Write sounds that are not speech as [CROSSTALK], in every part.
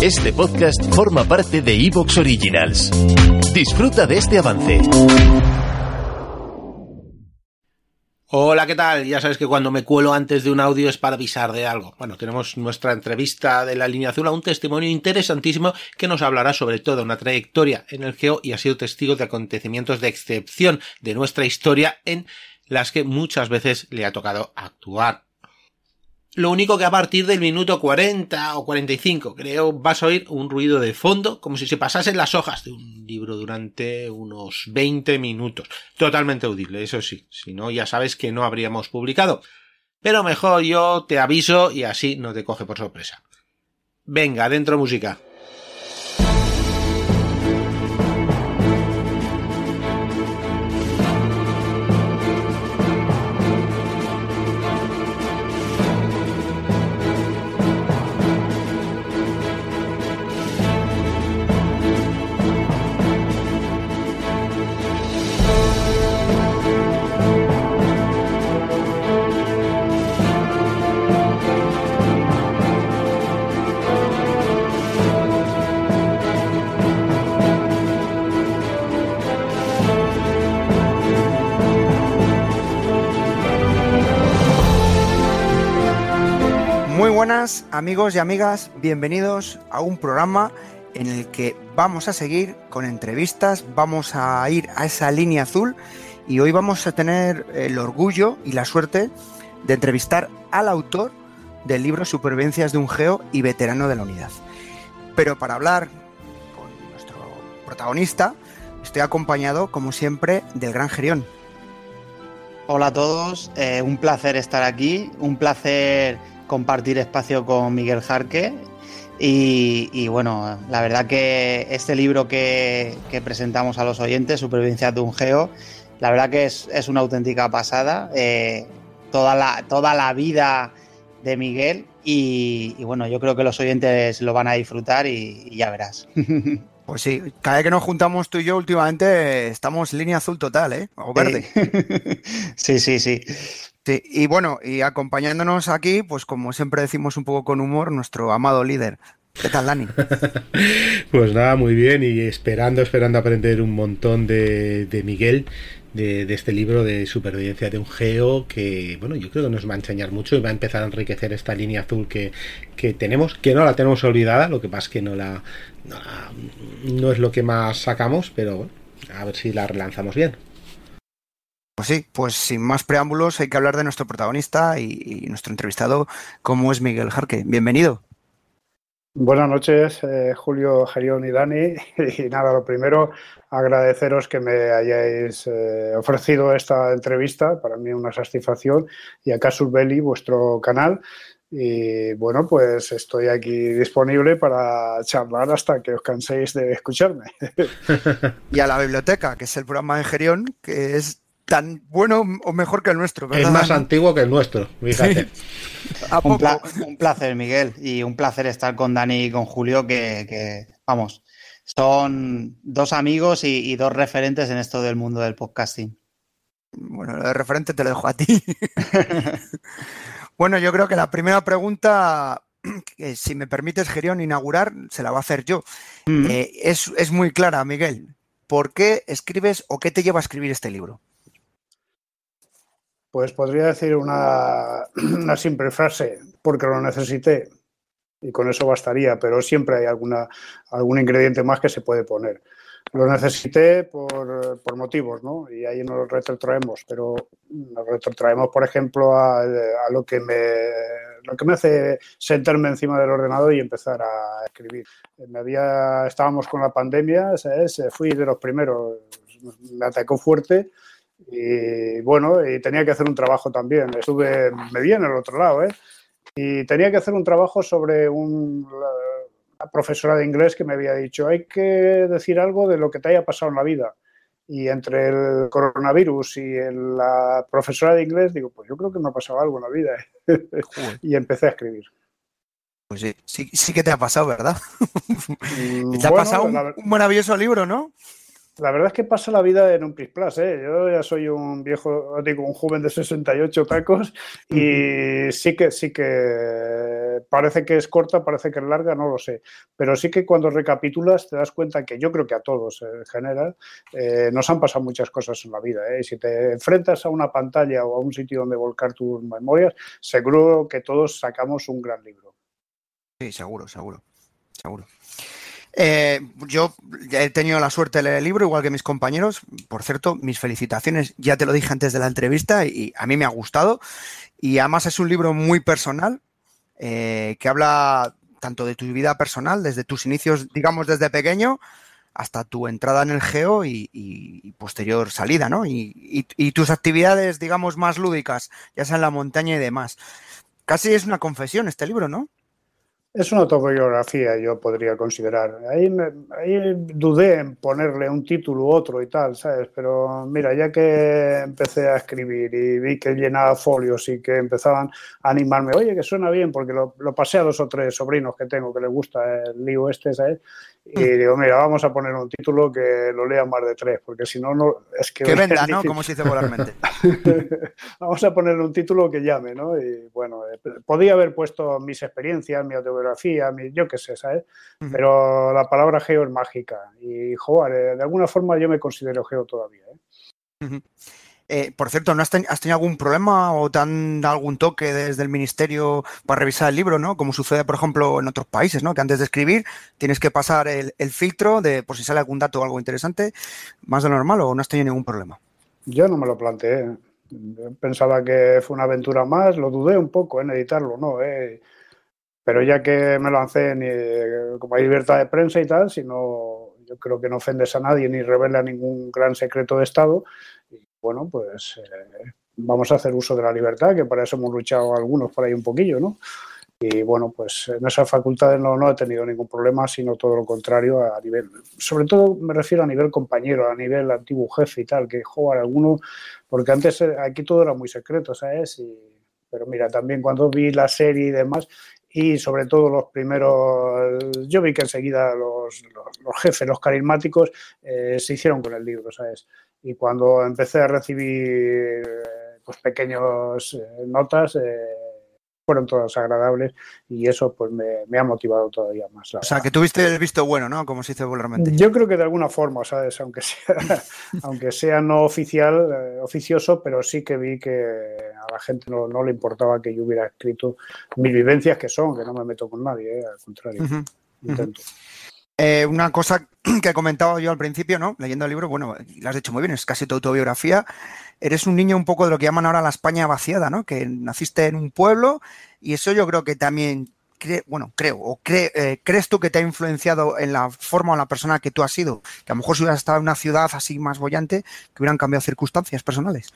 Este podcast forma parte de Evox Originals. Disfruta de este avance. Hola, ¿qué tal? Ya sabes que cuando me cuelo antes de un audio es para avisar de algo. Bueno, tenemos nuestra entrevista de la azul a un testimonio interesantísimo que nos hablará sobre toda una trayectoria en el geo y ha sido testigo de acontecimientos de excepción de nuestra historia en las que muchas veces le ha tocado actuar. Lo único que a partir del minuto 40 o 45 creo vas a oír un ruido de fondo como si se pasasen las hojas de un libro durante unos 20 minutos. Totalmente audible, eso sí. Si no, ya sabes que no habríamos publicado. Pero mejor yo te aviso y así no te coge por sorpresa. Venga, dentro música. Amigos y amigas, bienvenidos a un programa en el que vamos a seguir con entrevistas, vamos a ir a esa línea azul y hoy vamos a tener el orgullo y la suerte de entrevistar al autor del libro Supervivencias de un Geo y veterano de la unidad. Pero para hablar con nuestro protagonista, estoy acompañado, como siempre, del gran Gerión. Hola a todos, eh, un placer estar aquí, un placer compartir espacio con Miguel Jarque. Y, y bueno, la verdad que este libro que, que, presentamos a los oyentes, Supervivencia de un Geo, la verdad que es, es una auténtica pasada. Eh, toda, la, toda la vida de Miguel y, y, bueno, yo creo que los oyentes lo van a disfrutar y, y ya verás. [LAUGHS] Pues sí, cada vez que nos juntamos tú y yo últimamente estamos línea azul total, ¿eh? O verde. Sí, [LAUGHS] sí, sí. Sí, y bueno, y acompañándonos aquí, pues como siempre decimos un poco con humor, nuestro amado líder. ¿Qué tal, Dani? [LAUGHS] pues nada, muy bien, y esperando, esperando aprender un montón de, Miguel, de, de, este libro de supervivencia de un geo, que bueno, yo creo que nos va a enseñar mucho y va a empezar a enriquecer esta línea azul que, que tenemos, que no la tenemos olvidada, lo que pasa es que no la, no, la, no es lo que más sacamos, pero bueno, a ver si la relanzamos bien. Pues sí, pues sin más preámbulos hay que hablar de nuestro protagonista y, y nuestro entrevistado, como es Miguel Jarque. Bienvenido. Buenas noches, eh, Julio, Gerión y Dani. [LAUGHS] Y nada, lo primero, agradeceros que me hayáis eh, ofrecido esta entrevista. Para mí una satisfacción. Y a Casus Belli, vuestro canal. Y bueno, pues estoy aquí disponible para charlar hasta que os canséis de escucharme. [LAUGHS] [LAUGHS] y a la biblioteca, que es el programa de Gerión, que es tan bueno o mejor que el nuestro. ¿verdad? Es más antiguo que el nuestro, fíjate. [LAUGHS] un, pla un, placer, Miguel, y un placer estar con Dani y con Julio, que, que vamos, son dos amigos y, y, dos referentes en esto del mundo del podcasting. Bueno, lo de referente te lo dejo a ti. [LAUGHS] bueno, yo creo que la primera pregunta, [CLEARS THROAT] que si me permites, Gerión, inaugurar, se la va a hacer yo. Mm -hmm. eh, es, es muy clara, Miguel. ¿Por qué escribes o qué te lleva a escribir este libro? Pues podría decir [CLEARS THROAT] una, simple frase, porque lo necesité, y con eso bastaría, pero siempre hay alguna, algún ingrediente más que se puede poner. Lo necesité por, por motivos, ¿no? Y ahí nos retrotraemos, pero nos retrotraemos, por ejemplo, a, lo, que me, lo que me hace sentarme encima del ordenador y empezar a escribir. Me estábamos con la pandemia, ¿sabes? Fui de los primeros, me atacó fuerte, y bueno, y tenía que hacer un trabajo también. Estuve, me vi en el otro lado, ¿eh? y tenía que hacer un trabajo sobre un, la profesora de inglés que me había dicho, hay que decir algo de lo que te haya pasado en la vida. Y entre el coronavirus y la profesora de inglés, digo, pues yo creo que me ha pasado algo en la vida. [LAUGHS] y empecé a escribir. Pues sí, sí, que te ha pasado, ¿verdad? [LAUGHS] Mm, te ha pasado un, maravilloso libro, ¿no? La verdad es que pasa la vida en un Pris Plus, ¿eh? Yo ya soy un viejo, digo, un joven de 68 tacos y sí que, sí que parece que es corta, parece que es larga, no lo sé. Pero sí que cuando recapitulas te das cuenta que yo creo que a todos en general eh, nos han pasado muchas cosas en la vida. ¿eh? Y si te enfrentas a una pantalla o a un sitio donde volcar tus memorias, seguro que todos sacamos un gran libro. Sí, seguro, seguro, seguro. Eh, yo he tenido la suerte de leer el libro, igual que mis compañeros. Por cierto, mis felicitaciones, ya te lo dije antes de la entrevista y a mí me ha gustado. Y además es un libro muy personal, eh, que habla tanto de tu vida personal, desde tus inicios, digamos, desde pequeño, hasta tu entrada en el geo y, posterior salida, ¿no? Y, y, tus actividades, digamos, más lúdicas, ya sea en la montaña y demás. Casi es una confesión este libro, ¿no? Es una autobiografía, yo podría considerar. Ahí, ahí, dudé en ponerle un título u otro y tal, ¿sabes? Pero mira, ya que empecé a escribir y vi que llenaba folios y que empezaban a animarme, oye, que suena bien, porque lo, lo pasé a dos o tres sobrinos que tengo que les gusta el lío este, ¿sabes? Y digo, mira, vamos a poner un título que lo lea más de tres, porque si no, no es que... Que [LAUGHS] venda, ¿no? Como se dice popularmente. [LAUGHS] vamos a ponerle un título que llame, ¿no? Y bueno, eh, podía haber puesto mis experiencias, mi autobiografía, mi, yo qué sé, ¿sabes? Pero la palabra geo es mágica. Y, joder, eh, de alguna forma yo me considero geo todavía, ¿eh? Eh, por cierto, ¿no has, tenido algún problema o te han algún toque desde el ministerio para revisar el libro, ¿no? Como sucede, por ejemplo, en otros países, ¿no? Que antes de escribir tienes que pasar el, filtro de por si sale algún dato o algo interesante, más de lo normal, o no has tenido ningún problema. Yo no me lo planteé. Pensaba que fue una aventura más, lo dudé un poco en editarlo, ¿no? Eh, pero ya que me lancé, ni, como hay libertad de prensa y tal, si no, yo creo que no ofendes a nadie ni revela ningún gran secreto de Estado, bueno, pues eh, vamos a hacer uso de la libertad, que para eso hemos luchado algunos por ahí un poquillo, ¿no? Y bueno, pues en esas facultades no, no he tenido ningún problema, sino todo lo contrario a nivel, sobre todo me refiero a nivel compañero, a nivel antiguo jefe y tal, que joder, alguno, porque antes eh, aquí todo era muy secreto, ¿sabes? Y, pero mira, también cuando vi la serie y demás, y sobre todo los primeros, yo vi que enseguida los, los, jefes, los carismáticos, eh, se hicieron con el libro, ¿sabes? Y cuando empecé a recibir pues pequeños eh, notas, eh, fueron todas agradables y eso pues me, ha motivado todavía más. O sea, que tuviste el visto bueno, ¿no? Como se dice vulgarmente. Yo creo que de alguna forma, ¿sabes? Aunque sea, [LAUGHS] aunque sea no oficial, eh, oficioso, pero sí que vi que a la gente no, le importaba que yo hubiera escrito mis vivencias que son, que no me meto con nadie, al contrario, intento. Eh, una cosa [CLEARS THROAT] que he comentado yo al principio, ¿no? Leyendo el libro, bueno, lo has dicho muy bien, es casi tu autobiografía. Eres un niño un poco de lo que llaman ahora la España vaciada, ¿no? Que naciste en un pueblo y eso yo creo que también, bueno, creo, o eh, crees tú que te ha influenciado en la forma o la persona que tú has sido. Que a lo mejor si hubieras estado en una ciudad así más bollante, que hubieran cambiado circunstancias personales.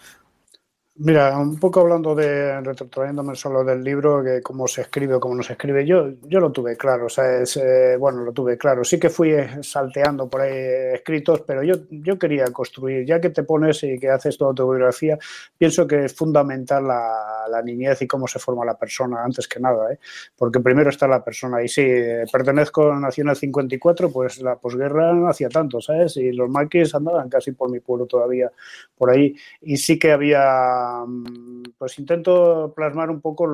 Mira, un poco hablando de, retrotrayéndome solo del libro, que cómo se escribe o cómo no se escribe, yo, yo lo tuve claro, o sea, es, eh, bueno, lo tuve claro. Sí que fui salteando por ahí escritos, pero yo, yo quería construir, ya que te pones y que haces tu biografía, pienso que es fundamental la, la niñez y cómo se forma la persona, antes que nada, ¿eh? porque primero está la persona. Y sí, pertenezco, nací en el 54, pues la posguerra no hacía tanto, ¿sabes? Y los maquis andaban casi por mi pueblo todavía, por ahí. Y sí que había pues intento plasmar un poco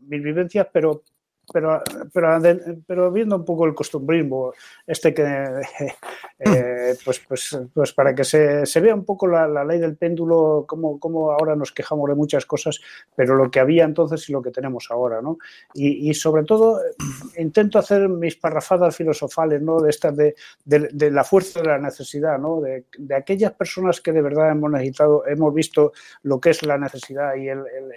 mis vivencias, pero pero, pero, pero viendo un poco el costumbrismo, este que, [LAUGHS] eh, pues, pues, pues para que se, se vea un poco la, la, ley del péndulo, como, como ahora nos quejamos de muchas cosas, pero lo que había entonces y lo que tenemos ahora, ¿no? Y, y sobre todo intento hacer mis parrafadas filosofales, ¿no? De estas de, de, de, la fuerza de la necesidad, ¿no? De, de, aquellas personas que de verdad hemos necesitado, hemos visto lo que es la necesidad y el, el,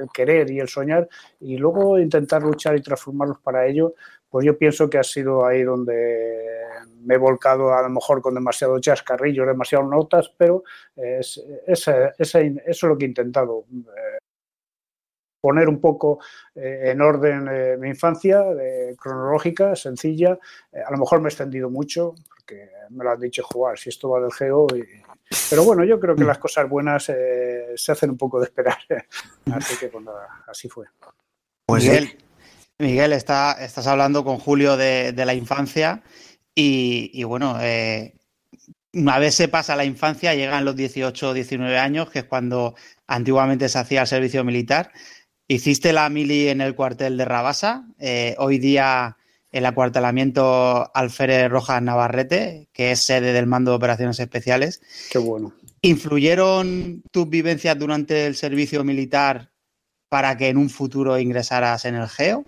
el querer y el soñar, y luego intentar luchar y transformarlos para ello, pues yo pienso que ha sido ahí donde me he volcado a lo mejor con demasiado chascarrillo, demasiadas notas, pero es, es, eso es lo que he intentado. Eh, poner un poco eh, en orden eh, mi infancia, cronológica, sencilla. Eh, a lo mejor me he extendido mucho, porque me lo han dicho jugar, si esto va del geo. Pero bueno, yo creo que las cosas buenas se hacen un poco de esperar. [LAUGHS] así que pues así fue. Pues Miguel, Miguel está, estás hablando con Julio de, la infancia y, bueno, una vez se pasa la infancia, llegan los 18 o 19 años, que es cuando antiguamente se hacía el servicio militar. Hiciste la mili en el cuartel de Rabasa, eh, hoy día el acuartelamiento Alférez Rojas Navarrete, que es sede del Mando de Operaciones Especiales. Qué bueno. ¿Influyeron tus vivencias durante el servicio militar para que en un futuro ingresaras en el GEO?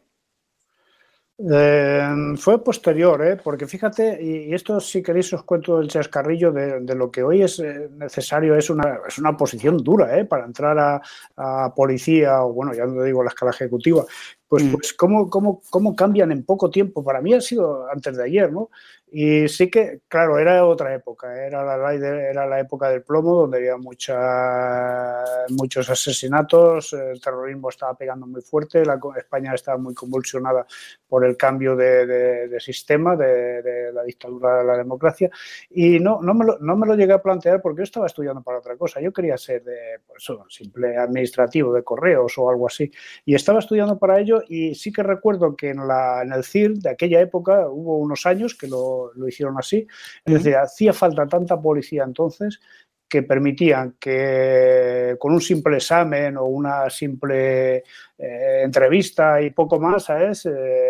Eh, fue posterior, ¿eh? porque fíjate, y, esto si queréis os cuento el chascarrillo de, lo que hoy es eh, necesario, es una, es una posición dura ¿eh? para entrar a, a, policía o bueno, ya no digo la escala ejecutiva, pues, mm. pues ¿cómo, cómo, cómo cambian en poco tiempo. Para mí ha sido antes de ayer, ¿no? Y sí que, claro, era otra época, era la, era la época del plomo, donde había mucha, muchos asesinatos, el terrorismo estaba pegando muy fuerte, la, España estaba muy convulsionada por el cambio de, sistema, de, la dictadura de la democracia, y no, no, me lo, no me lo llegué a plantear porque yo estaba estudiando para otra cosa, yo quería ser de, pues, simple administrativo de correos o algo así, y estaba estudiando para ello y sí que recuerdo que en, la, en el CIR de aquella época hubo unos años que lo lo, hicieron así. Es decir, hacía falta tanta policía entonces que permitían que con un simple examen o una simple eh, entrevista y poco más, ¿sabes? Eh,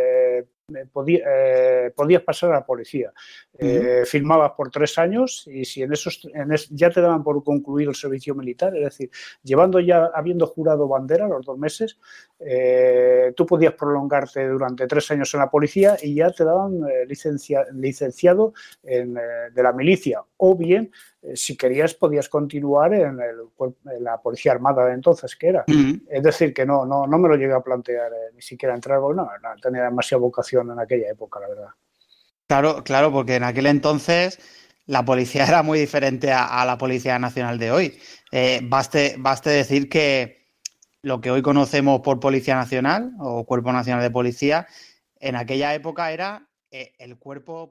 eh, podías pasar a la policía. Eh, firmabas por tres años y si en esos ya te daban por concluido el servicio militar, es decir, llevando ya, habiendo jurado bandera los dos meses, eh, tú podías prolongarte durante tres años en la policía y ya te daban licencia, licenciado de la milicia. O bien, si querías, podías continuar en, la Policía Armada de entonces, que era. Es decir, que no, no, no me lo llegué a plantear ni siquiera entrar, no, no tenía demasiada vocación en aquella época, la verdad. Claro, claro, porque en aquel entonces la policía [LAUGHS] era muy diferente a, la Policía Nacional de hoy. Eh, baste, baste decir que lo que hoy conocemos por Policía Nacional o Cuerpo Nacional de Policía, en aquella época era eh, el cuerpo